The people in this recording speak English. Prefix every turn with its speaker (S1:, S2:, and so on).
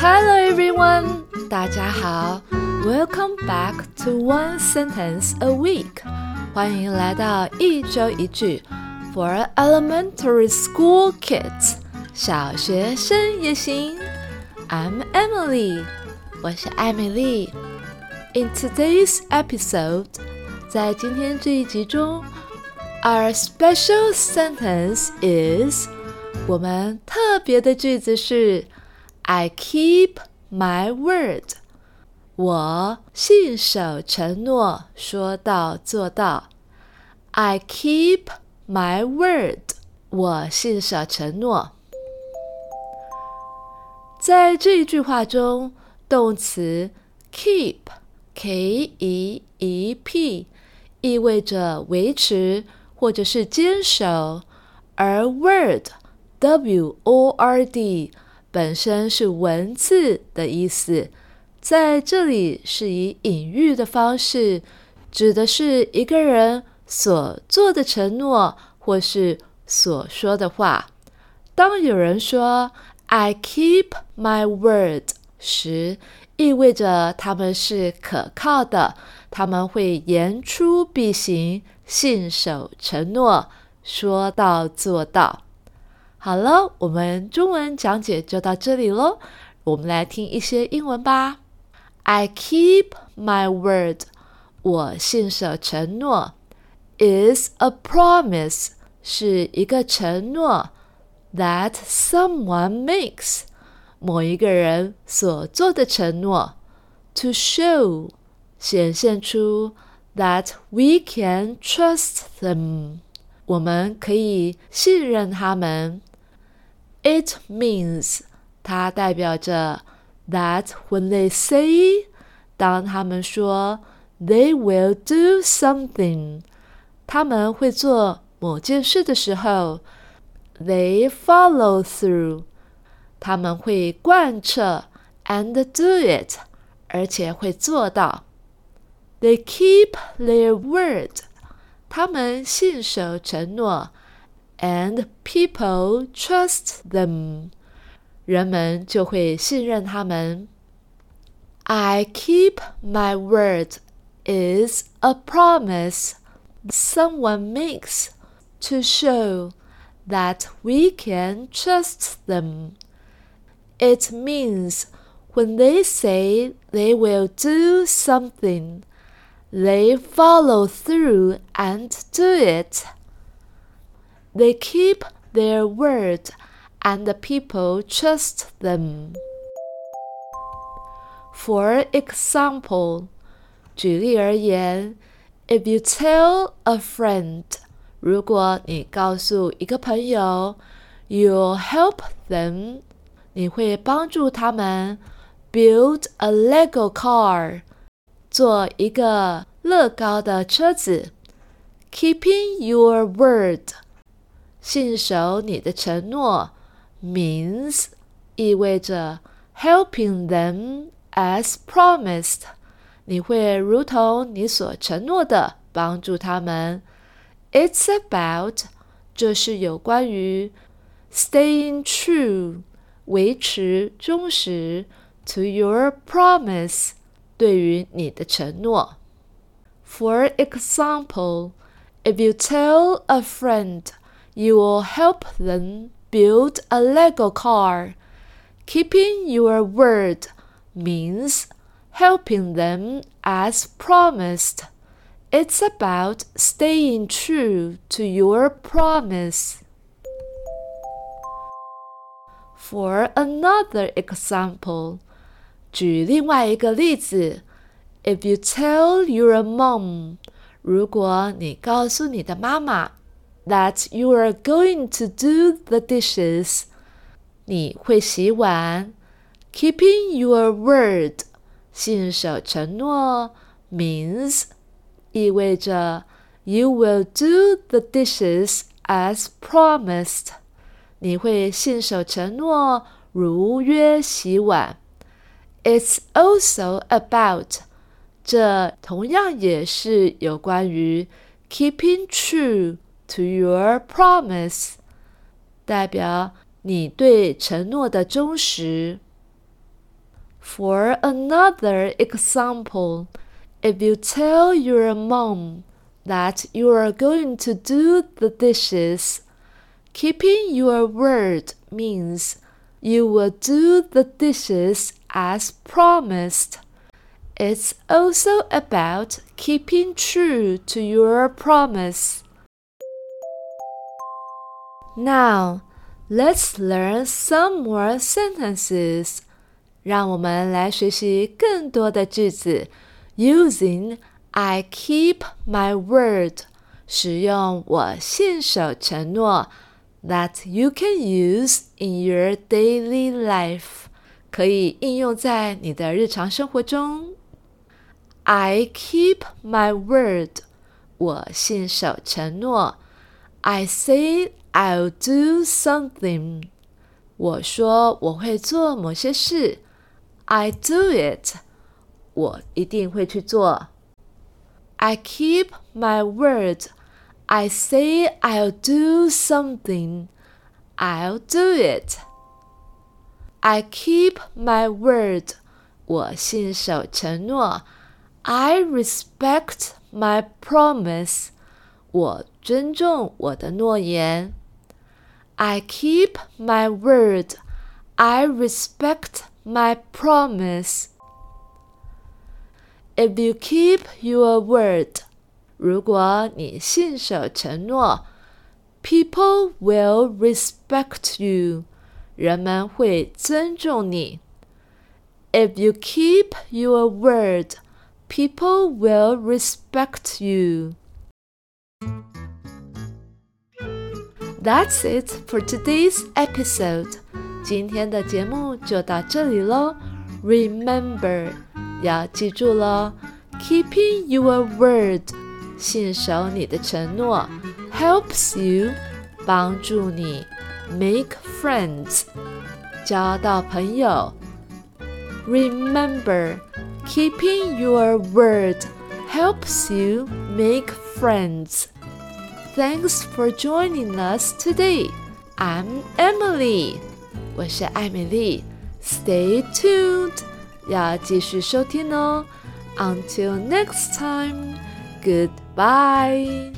S1: Hello everyone，大家好，Welcome back to One Sentence a Week，欢迎来到一周一句 For elementary school kids，小学生也行。I'm Emily，我是艾美丽。In today's episode，在今天这一集中，Our special sentence is，我们特别的句子是。 I keep my word。我信守承诺，说到做到。I keep my word。我信守承诺。在这一句话中，动词 keep（k e e p） 意味着维持或者是坚守，而 word（w o r d）。本身是文字的意思，在这里是以隐喻的方式，指的是一个人所做的承诺或是所说的话。当有人说 “I keep my word” 时，意味着他们是可靠的，他们会言出必行，信守承诺，说到做到。好了，我们中文讲解就到这里喽。我们来听一些英文吧。I keep my word，我信守承诺。Is a promise，是一个承诺。That someone makes，某一个人所做的承诺。To show，显现出。That we can trust them，我们可以信任他们。It means 它代表着 that when they say 当他们说 they will do something 他们会做某件事的时候 they follow through 他们会贯彻 and do it 而且会做到 they keep their word 他们信守承诺 and people trust them，人们就会信任他们。I keep my word is a promise someone makes to show that we can trust them. It means when they say they will do something, they follow through and do it. They keep their word, and the people trust them. For example, 举例而言，if you tell a friend，如果你告诉一个朋友，you'll help them，你会帮助他们 build a Lego car，做一个乐高的车子。Keeping your word。 信守你的承诺 means 意味着 helping them as promised，你会如同你所承诺的帮助他们。It's about 这是有关于 staying true 维持忠实 to your promise 对于你的承诺。For example, if you tell a friend you will help them build a Lego car. Keeping your word means helping them as promised. It's about staying true to your promise. For another example, 举另外一个例子，If you tell your mom，如果你告诉你的妈妈 That you are going to do the dishes. 你会洗碗。Keeping your word，信守承诺，means 意味着 you will do the dishes as promised。你会信守承诺，如约洗碗。It's also about，这同样也是有关于 keeping true。to your promise，代表你对承诺的忠实。 For another example, if you tell your mom that you are going to do the dishes, keeping your word means you will do the dishes as promised. It's also about keeping true to your promise. Now, let's learn some more sentences. 让我们来学习更多的句子，using I keep my word，使用我信守承诺，that you can use in your daily life，可以应用在你的日常生活中。I keep my word，我信守承诺。 I say I'll do something，我说我会做某些事。I do it，我一定会去做。I keep my word. I say I'll do something. I'll do it. I keep my word. 我信守承诺。I respect my promise. 我尊重我的诺言。I keep my word. I respect my promise. If you keep your word，如果你信守承诺，people will respect you，人们会尊重你。If you keep your word, people will respect you. That's it for today's episode. 今天的节目就到这里喽。Remember，要记住喽，Keeping your word，信守你的承诺，helps you，帮助你，make friends，交到朋友。Remember, keeping your word helps you make friends. Thanks for joining us today. I'm Emily. 我是艾美丽，Stay tuned，要继续收听哦。Until next time, goodbye.